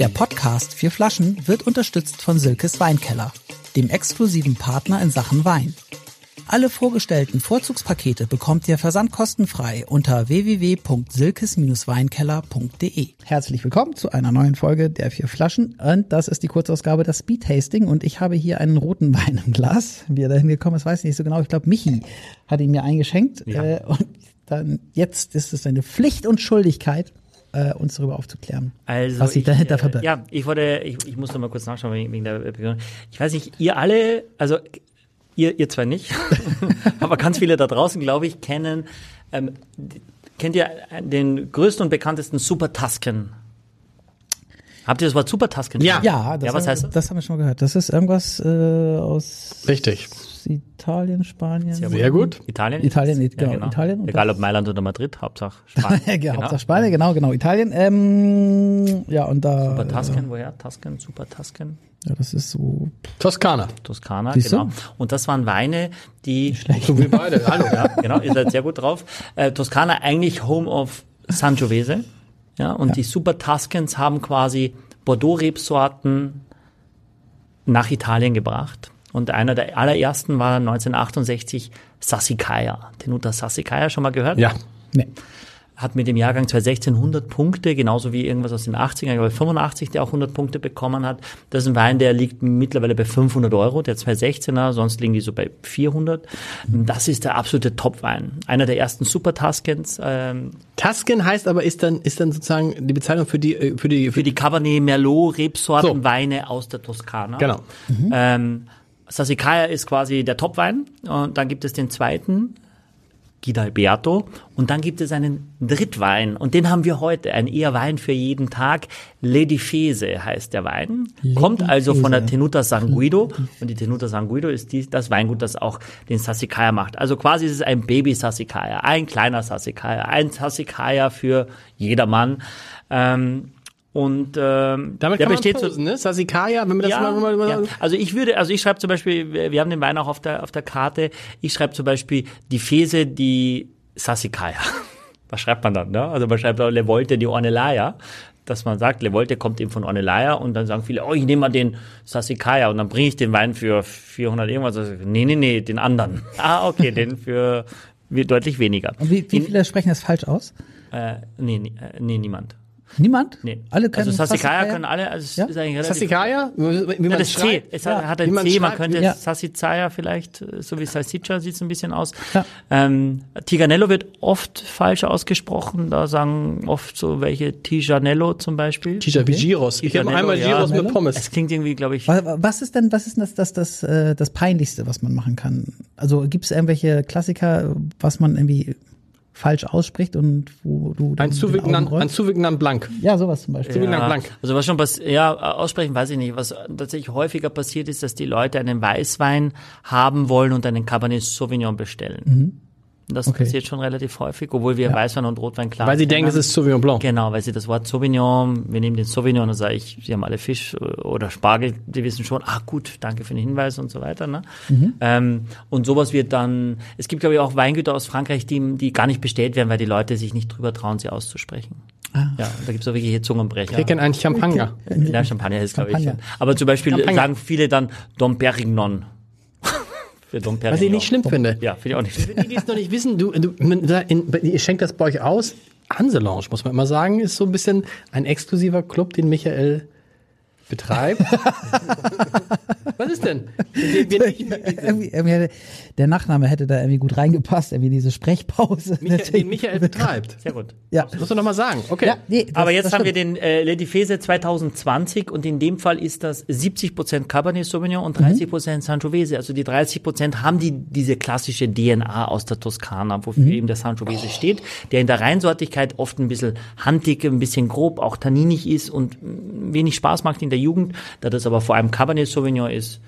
Der Podcast Vier Flaschen wird unterstützt von Silkes Weinkeller, dem exklusiven Partner in Sachen Wein. Alle vorgestellten Vorzugspakete bekommt ihr versandkostenfrei unter www.silkes-weinkeller.de. Herzlich willkommen zu einer neuen Folge der Vier Flaschen und das ist die Kurzausgabe das Speed Tasting und ich habe hier einen roten Wein im Glas. Wie er dahin gekommen ist, weiß ich nicht so genau. Ich glaube, Michi hat ihn mir eingeschenkt Ja. äh, und dann jetzt ist es eine Pflicht und Schuldigkeit, äh, uns darüber aufzuklären, Also was sich ich, dahinter äh, verbirgt. Ja, ich wollte, ich, ich muss noch mal kurz nachschauen wegen wegen der Begründung. Ich weiß nicht, ihr alle, also ihr, ihr zwar nicht, aber ganz viele da draußen, glaube ich, kennen, ähm, kennt ihr den größten und bekanntesten Super Tusken? Habt ihr das Wort Super Tusken? Ja. Ja, das, Ja, was haben, heißt das? das haben wir schon mal gehört. Das ist irgendwas äh, aus Richtig. Italien, Spanien. Sehr gut. Italien? Italien, Ja, genau, genau. Italien Egal ob Mailand oder Madrid, Hauptsache Spanien. Ja, genau. Hauptsache Spanien, genau, genau, Italien. Ähm, ja, und da. Super Tusken, woher? Tusken, Super Tusken? Ja, das ist so. Toskana. Toskana, Siehst du? genau. Und das waren Weine, die So wie beide. Hallo. ja, genau, ihr seid sehr gut drauf. Äh, Toskana eigentlich Home of Sangiovese. Ja, und die Super Tuscans haben quasi Bordeaux-Rebsorten nach Italien gebracht. Und einer der allerersten war 1968 Sassicaia. Tenuta Sassicaia, schon mal gehört? Ja. Nee. Hat mit dem Jahrgang 2016 100 Punkte, genauso wie irgendwas aus den 80ern, ich glaube 85, der auch 100 Punkte bekommen hat. Das ist ein Wein, der liegt mittlerweile bei 500 Euro, der 216er, sonst liegen die so bei 400. Das ist der absolute Top-Wein. Einer der ersten Super Tuscans, ähm, Tusken heißt aber, ist dann, ist dann sozusagen die Bezeichnung für die, äh, für die, für die Cabernet Merlot Rebsorten So. Weine aus der Toskana. Genau. Ähm, Sassicaia ist quasi der Topwein. Und dann gibt es den zweiten, Guidalberto. Und dann gibt es einen Drittwein. Und den haben wir heute, ein eher Wein für jeden Tag. Ledifese heißt der Wein, kommt also von der Tenuta San Guido und die Tenuta San Guido ist die, das Weingut, das auch den Sassicaia macht. Also quasi ist es ein Baby Sassicaia, ein kleiner Sassicaia, ein Sassicaia für jedermann. Ähm, und ähm, Damit der kann man besteht so, posen, ne? Sasikaya, wenn wir das mal, mal, mal ja. Also ich würde, also ich schreibe zum Beispiel, wir haben den Wein auch auf der auf der Karte. Ich schreibe zum Beispiel die Fese die Sassicaia. Was schreibt man dann? Ne? Also man schreibt auch Le Volte di Ornellaia, dass man sagt, Le Volte kommt eben von Ornellaia und dann sagen viele, oh, ich nehme mal den Sassicaia und dann bringe ich den Wein für 400 irgendwas. Also, nee, nee, nee, den anderen. Ah, okay, den für we- deutlich weniger. Und wie, wie In- viele sprechen das falsch aus? Äh, nee, nee, äh, nee, niemand. Niemand? Nee. Alle können also Sassicaia Sassicaia? können alle, also es Ja? ist eigentlich relativ Sasikaya? Wie Ja, man das C, schreibt? es Ja. hat, ein man C, man könnte ja. Sassicaia vielleicht, so wie Salsiccia sieht es ein bisschen aus. Ja. Ähm, Tiganello wird oft falsch ausgesprochen, da sagen oft so welche Tijanello zum Beispiel. Tisha, wie Giros. Ich habe einmal ja. Giros mit Pommes. Es klingt irgendwie, glaube ich, Wa- Was ist denn, was ist denn das, das, das, äh, das Peinlichste, was man machen kann? Also gibt es irgendwelche Klassiker, was man irgendwie falsch ausspricht und wo du dann Ein Zuwignan, Augen ein? Zuwignan Blank. Ja, sowas zum Beispiel. Ja, Blank. also was schon passiert, ja, aussprechen weiß ich nicht. Was tatsächlich häufiger passiert ist, dass die Leute einen Weißwein haben wollen und einen Cabernet Sauvignon bestellen. Das Okay. passiert schon relativ häufig, obwohl wir Weißwein und Rotwein klar Weil sie denken, es ist Sauvignon Blanc. Genau, weil sie das Wort Sauvignon, wir nehmen den Sauvignon und sage ich, sie haben alle Fisch oder Spargel, die wissen schon, ah gut, danke für den Hinweis und so weiter. Ne? Ähm, und sowas wird dann, es gibt glaube ich auch Weingüter aus Frankreich, die, die gar nicht bestellt werden, weil die Leute sich nicht drüber trauen, sie auszusprechen. Ja, da gibt's auch wirklich hier Zungenbrecher. Wir kennen einen Champagner. Ja, Champagner ist, glaube ich. Aber zum Beispiel Champagner. sagen viele dann Dom Was ich nicht schlimm finde. Ja, finde ich auch nicht schlimm. Für die, die es noch nicht wissen, du, du in, ihr schenkt das bei euch aus. Hanselounge, muss man immer sagen, ist so ein bisschen ein exklusiver Club, den Michael betreibt. Was ist denn? Wir, wir nicht, irgendwie, irgendwie hätte, der Nachname hätte da irgendwie gut reingepasst, irgendwie diese Sprechpause. Michael, den Michael betreibt. Sehr gut. ja. Das musst du noch mal sagen. Okay. ja, nee, das, Aber jetzt haben wir den äh, Ledifese 2020 und in dem Fall ist das 70% Cabernet Sauvignon und 30% Sangiovese. Also die 30% haben die diese klassische DNA aus der Toskana, wofür eben der Sangiovese steht, der in der Reinsortigkeit oft ein bisschen handig, ein bisschen grob, auch tanninig ist und mm, wenig Spaß macht in der Jugend. Da das aber vor allem Cabernet Sauvignon ist,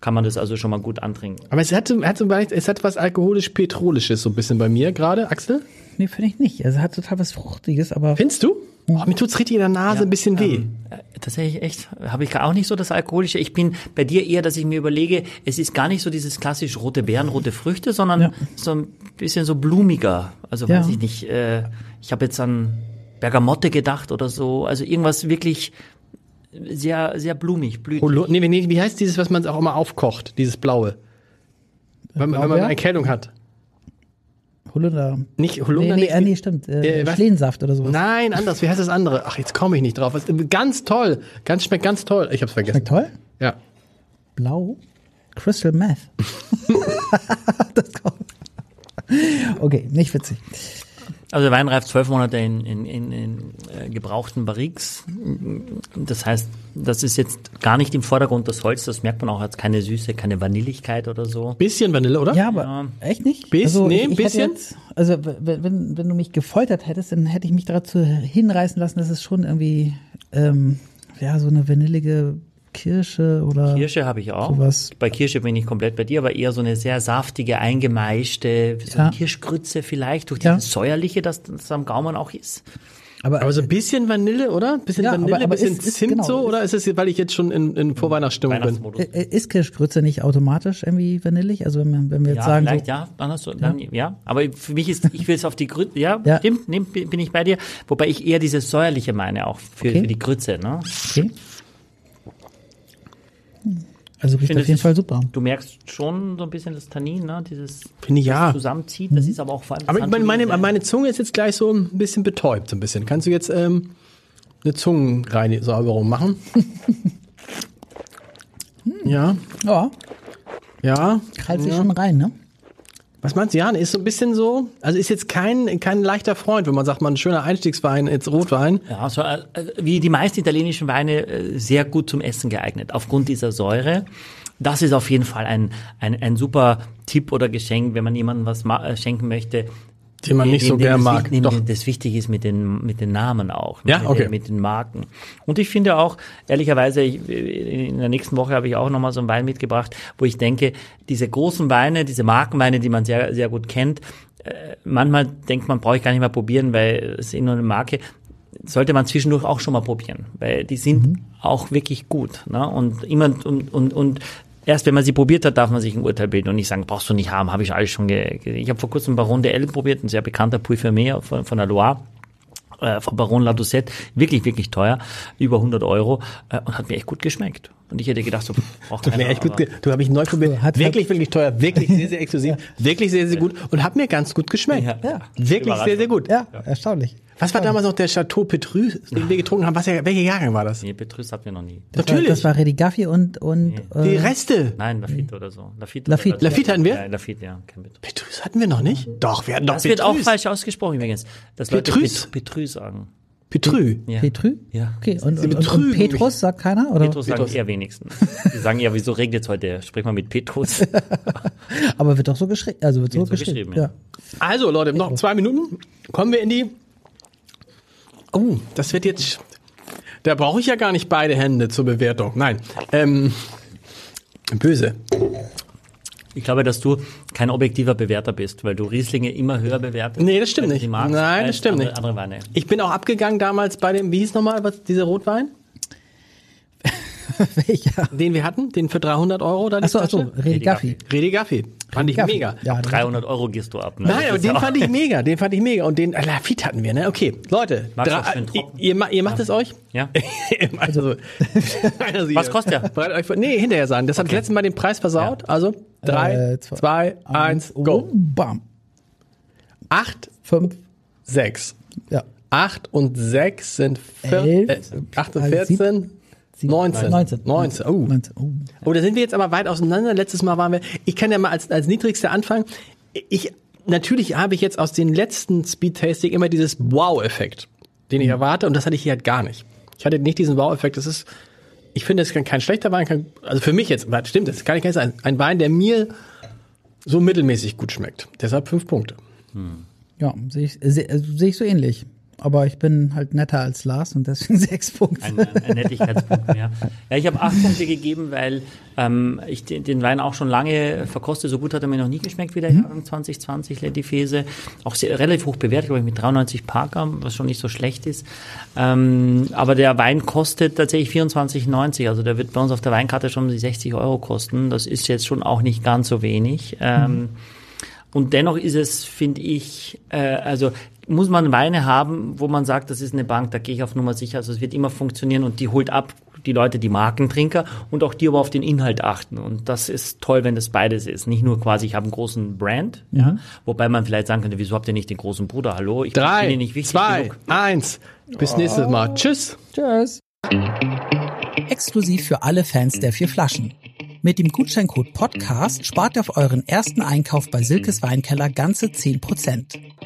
kann man das also schon mal gut antrinken. Aber es hat, so- hat so, es hat was alkoholisch-petrolisches so ein bisschen bei mir gerade. Axel? Nee, finde ich nicht. Also es hat total was Fruchtiges, aber Findest du? Oh, mir tut's richtig in der Nase ein bisschen weh. Äh, Tatsächlich echt, habe ich auch nicht so das Alkoholische. Ich bin bei dir eher, dass ich mir überlege, es ist gar nicht so dieses klassisch rote Beeren, rote Früchte, sondern Ja. so ein bisschen so blumiger. Also Ja. weiß ich nicht. Äh, ich habe jetzt an Bergamotte gedacht oder so. Also irgendwas wirklich sehr, sehr blumig, blütig. Nee, nee, wie heißt dieses, was man auch immer aufkocht? Dieses blaue. Wenn, man- wenn man eine Erkältung hat. Holunder. Nicht Holunder, Nee, nee, nicht- äh, nee stimmt. Äh, Äh, was? Schlehensaft oder sowas. Nein, anders. Wie heißt das andere? Ach, jetzt komme ich nicht drauf. Ganz toll. Ganz schmeckt ganz toll. Ich hab's vergessen. Schmeckt toll. Ja. Blau. Crystal Meth. das kommt. Okay, nicht witzig. Also der Wein reift zwölf Monate in, in, in, in äh, gebrauchten Barriques. Das heißt, das ist jetzt gar nicht im Vordergrund das Holz, das merkt man auch, hat keine Süße, keine Vanilligkeit oder so. Bisschen Vanille, oder? Ja, aber echt nicht? Biss- also, nee, ich, ein ich bisschen? Jetzt, also wenn, wenn du mich gefoltert hättest, dann hätte ich mich dazu hinreißen lassen, dass es schon irgendwie ähm, ja so eine vanillige Kirsche oder Kirsche habe ich auch. Sowas. Bei Kirsche bin ich komplett bei dir, aber eher so eine sehr saftige, eingemeischte, so Ja. Kirschgrütze vielleicht, durch Ja. dieses Säuerliche, das, das am Gaumen auch ist. aber, Aber so ein bisschen Vanille, oder? Ein bisschen Ja, Vanille, aber- aber bisschen ist- ist- Zimt genau, so? Oder ist es, weil ich jetzt schon in, in Vorweihnachtsstimmung bin? Weihnachtsmodus. äh, ist Kirschgrütze nicht automatisch irgendwie vanillig? Also wenn, wir- wenn wir jetzt Ja, sagen vielleicht, so, ja, dann hast du, dann, ja. Aber für mich ist, ich will es auf die Grütze, ja, Ja. stimmt, nehm, bin ich bei dir. Wobei ich eher dieses säuerliche meine, auch für, Okay. für die Grütze, ne? okay. Also riecht finde, auf jeden ist- Fall super. Du merkst schon so ein bisschen das Tannin, ne? Dieses Finde ich ja. das zusammenzieht. Das ist aber auch vor allem. Aber meine, meine, meine Zunge ist jetzt gleich so ein bisschen betäubt, so ein bisschen. Kannst du jetzt ähm, eine Zungenreinigung machen? ja, Ja, ja. kreilt sich ja. schon rein, ne? Was meinst du, Jan? Ist so ein bisschen so, also ist jetzt kein, kein leichter Freund, wenn man sagt, man ein schöner Einstiegswein, jetzt Rotwein. Ja, so, äh, wie die meisten italienischen Weine äh, sehr gut zum Essen geeignet, aufgrund dieser Säure. Das ist auf jeden Fall ein, ein, ein super Tipp oder Geschenk, wenn man jemandem was äh, schenken möchte. Den man nicht so gern mag. Dem, Doch. das wichtig ist mit den, mit den Namen auch. Ja, mit, okay. den, mit den Marken. Und ich finde auch, ehrlicherweise, ich, in der nächsten Woche habe ich auch nochmal so einen Wein mitgebracht, wo ich denke, diese großen Weine, diese Markenweine, die man sehr, sehr gut kennt, äh, manchmal denkt man, brauche ich gar nicht mehr probieren, weil es ist nur eine Marke sollte man zwischendurch auch schon mal probieren, weil die sind auch wirklich gut. Ne? Und immer und, und, und erst wenn man sie probiert hat, darf man sich ein Urteil bilden und nicht sagen, brauchst du nicht haben, habe ich alles schon ge Ich habe vor kurzem Baron de Elle probiert, ein sehr bekannter Puy von, von der Loire. Äh, von Baron La Doucette, wirklich, wirklich teuer, über 100 Euro äh, und hat mir echt gut geschmeckt. Und ich hätte gedacht, so braucht Hat mir keiner, echt gut, du habe ich neu probiert. Hat- wirklich, wirklich teuer, wirklich sehr, sehr exklusiv, wirklich sehr, sehr gut und hat mir ganz gut geschmeckt. Ja. Ja. Wirklich sehr, sehr gut. Ja, erstaunlich. Was war damals noch der Chateau Petrus, den wir getrunken haben? Was, welcher Jahrgang war das? Nee, Petrus hatten wir noch nie. Das Natürlich. War, das war Redigaffi und, und Die äh, Rechte. Nein, Lafitte oder so. Lafitte, Lafitte. Lafitte hatten wir? Ja, Lafitte, ja, kein Petrus. Petrus hatten wir noch nicht? Doch, wir hatten doch Das wird auch Petrus. falsch ausgesprochen übrigens. Das Leute Petrus? Pet- Petrus sagen. Petrus. Ja. Petrü? Ja. Okay, und, und, und, und Petrus sagt keiner? Oder? Petrus sagen eher wenigstens. Die sagen ja, wieso regnet es heute? Sprich mal mit Petrus. Aber wird doch so geschrieben. Also wird, so, so geschrieben. geschrieben, ja. ja. Also Leute, noch zwei Minuten. Kommen wir in die. Oh, das wird jetzt. Da brauche ich ja gar nicht beide Hände zur Bewertung. Nein. Ähm, böse. Ich glaube, dass du kein objektiver Bewerter bist, weil du Rieslinge immer höher bewertest. Nee, das stimmt nicht. magst, Nein, das stimmt andere, nicht. Andere Weine. Ich bin auch abgegangen damals bei dem, wie hieß nochmal, was, dieser Rotwein, Welcher? den wir hatten, den für 300 Euro da Achso, achso, Flasche? Redigaffi. Redi Gaffi. Fand ich mega. Ja, 300 Euro gehst du ab. Ne? Nein, aber den ja- fand ich mega, den fand ich mega. Und den, äh, Lafitte hatten wir, ne? Okay, Leute. Drei- ihr, ihr, ma- ihr macht es euch? Ja. also, also Was kostet der? Bereit euch vor, nee, hinterher sagen. Das hat das letzte Mal den Preis versaut. Also, drei, Äh, zwei, zwei, eins, Oh, go. Bam. Acht, Fünf. sechs. Ja. Acht und sechs sind vier, Elf, äh, acht und also sieb- vierzehn, sieb- 19. 19. 19. Oh. 19. Oh. Oh, da sind wir jetzt aber weit auseinander. Letztes Mal waren wir, ich kann ja mal als, als niedrigster anfangen. Ich, natürlich habe ich jetzt aus den letzten Speed-Tasting immer dieses Wow-Effekt, den ich erwarte, und das hatte ich hier halt gar nicht. Ich hatte nicht diesen Wow-Effekt. Das ist, ich finde, es ist kein, schlechter Wein, kein, also für mich jetzt, stimmt, das kann ich gar nicht sagen. Ein Wein, der mir so mittelmäßig gut schmeckt. Deshalb fünf Punkte. Ja, sehe ich, sehe also sehe ich so ähnlich. Aber ich bin halt netter als Lars und deswegen sechs Punkte. Ein, ein, ein Nettigkeitspunkt mehr. Ja, ich habe acht Punkte gegeben, weil ähm, ich den, den Wein auch schon lange verkoste. So gut hat er mir noch nie geschmeckt wie der Jahrgang 2020 Letifese. Auch sehr, relativ hoch bewertet, glaube ich, mit 93 Parker, was schon nicht so schlecht ist. Ähm, aber der Wein kostet tatsächlich 24,90. Also der wird bei uns auf der Weinkarte schon um die 60 Euro kosten. Das ist jetzt schon auch nicht ganz so wenig. Ähm, und dennoch ist es, finde ich, äh, also muss man Weine haben, wo man sagt, das ist eine Bank, da gehe ich auf Nummer sicher. Also es wird immer funktionieren und die holt ab, die Leute, die Markentrinker und auch die aber auf den Inhalt achten. Und das ist toll, wenn das beides ist. Nicht nur quasi, ich habe einen großen Brand, ja, wobei man vielleicht sagen könnte, wieso habt ihr nicht den großen Bruder? Hallo, ich bin Drei, Ihnen nicht wichtig zwei, genug. eins. Bis nächstes Mal. Tschüss. Tschüss. Exklusiv für alle Fans der vier Flaschen. Mit dem Gutscheincode Podcast spart ihr auf euren ersten Einkauf bei Silkes Weinkeller ganze 10%.